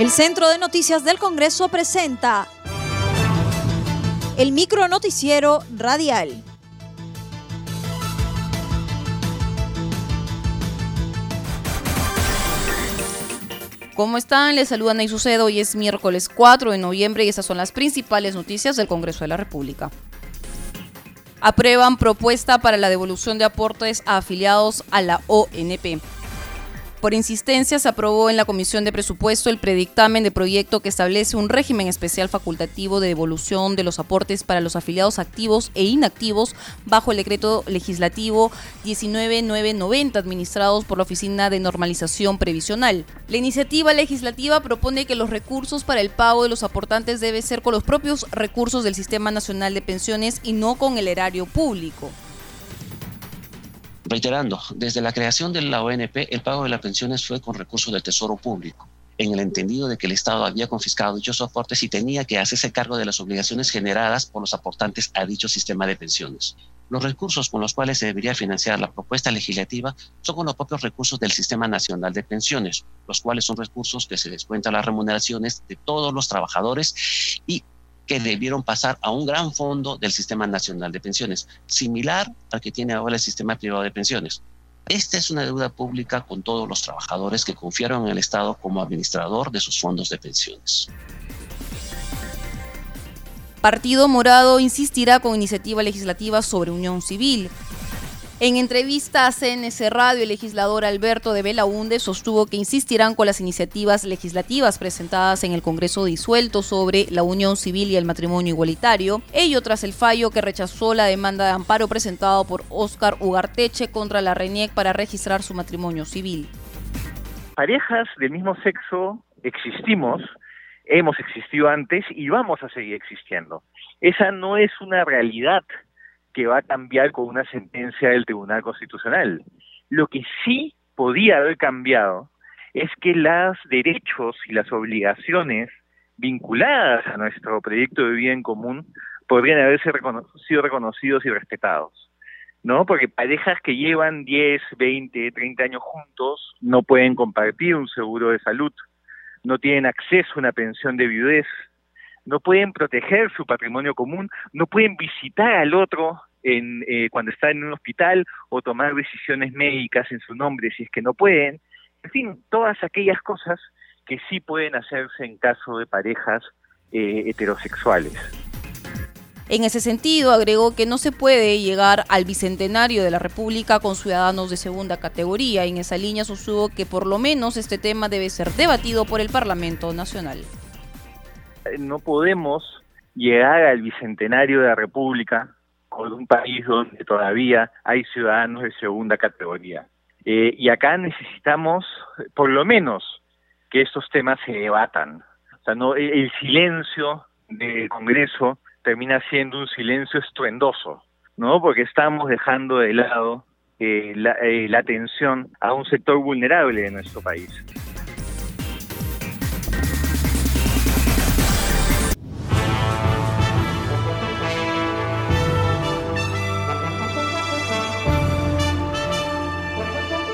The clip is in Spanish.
El Centro de Noticias del Congreso presenta el micro noticiero radial. ¿Cómo están? Les saluda Ney Sucedo. Hoy es miércoles 4 de noviembre y estas son las principales noticias del Congreso de la República. Aprueban propuesta para la devolución de aportes a afiliados a la ONP. Por insistencia, se aprobó en la Comisión de Presupuesto el predictamen de proyecto que establece un régimen especial facultativo de devolución de los aportes para los afiliados activos e inactivos bajo el decreto legislativo 19990 administrados por la Oficina de Normalización Previsional. La iniciativa legislativa propone que los recursos para el pago de los aportantes debe ser con los propios recursos del Sistema Nacional de Pensiones y no con el erario público. Reiterando, desde la creación de la ONP, el pago de las pensiones fue con recursos del Tesoro Público, en el entendido de que el Estado había confiscado dichos aportes y tenía que hacerse cargo de las obligaciones generadas por los aportantes a dicho sistema de pensiones. Los recursos con los cuales se debería financiar la propuesta legislativa son con los propios recursos del Sistema Nacional de Pensiones, los cuales son recursos que se descuentan las remuneraciones de todos los trabajadores y que debieron pasar a un gran fondo del Sistema Nacional de Pensiones, similar al que tiene ahora el Sistema Privado de Pensiones. Esta es una deuda pública con todos los trabajadores que confiaron en el Estado como administrador de sus fondos de pensiones. Partido Morado insistirá con iniciativa legislativa sobre unión civil. En entrevista a CNC Radio, el legislador Alberto de Belaunde sostuvo que insistirán con las iniciativas legislativas presentadas en el Congreso disuelto sobre la unión civil y el matrimonio igualitario, ello tras el fallo que rechazó la demanda de amparo presentado por Óscar Ugarteche contra la RENIEC para registrar su matrimonio civil. Parejas del mismo sexo existimos, hemos existido antes y vamos a seguir existiendo. Esa no es una realidad que va a cambiar con una sentencia del Tribunal Constitucional. Lo que sí podía haber cambiado es que los derechos y las obligaciones vinculadas a nuestro proyecto de vida en común podrían haberse sido reconocidos y respetados. ¿No? Porque parejas que llevan 10, 20, 30 años juntos no pueden compartir un seguro de salud, no tienen acceso a una pensión de viudez, no pueden proteger su patrimonio común, no pueden visitar al otro en, eh, cuando está en un hospital o tomar decisiones médicas en su nombre si es que no pueden. En fin, todas aquellas cosas que sí pueden hacerse en caso de parejas eh, heterosexuales. En ese sentido, agregó que no se puede llegar al bicentenario de la República con ciudadanos de segunda categoría. En esa línea sostuvo que por lo menos este tema debe ser debatido por el Parlamento Nacional no podemos llegar al bicentenario de la República con un país donde todavía hay ciudadanos de segunda categoría. Eh, y acá necesitamos, por lo menos, que estos temas se debatan. O sea, no, el silencio del Congreso termina siendo un silencio estruendoso, ¿no? Porque estamos dejando de lado eh, la, eh, la atención a un sector vulnerable de nuestro país.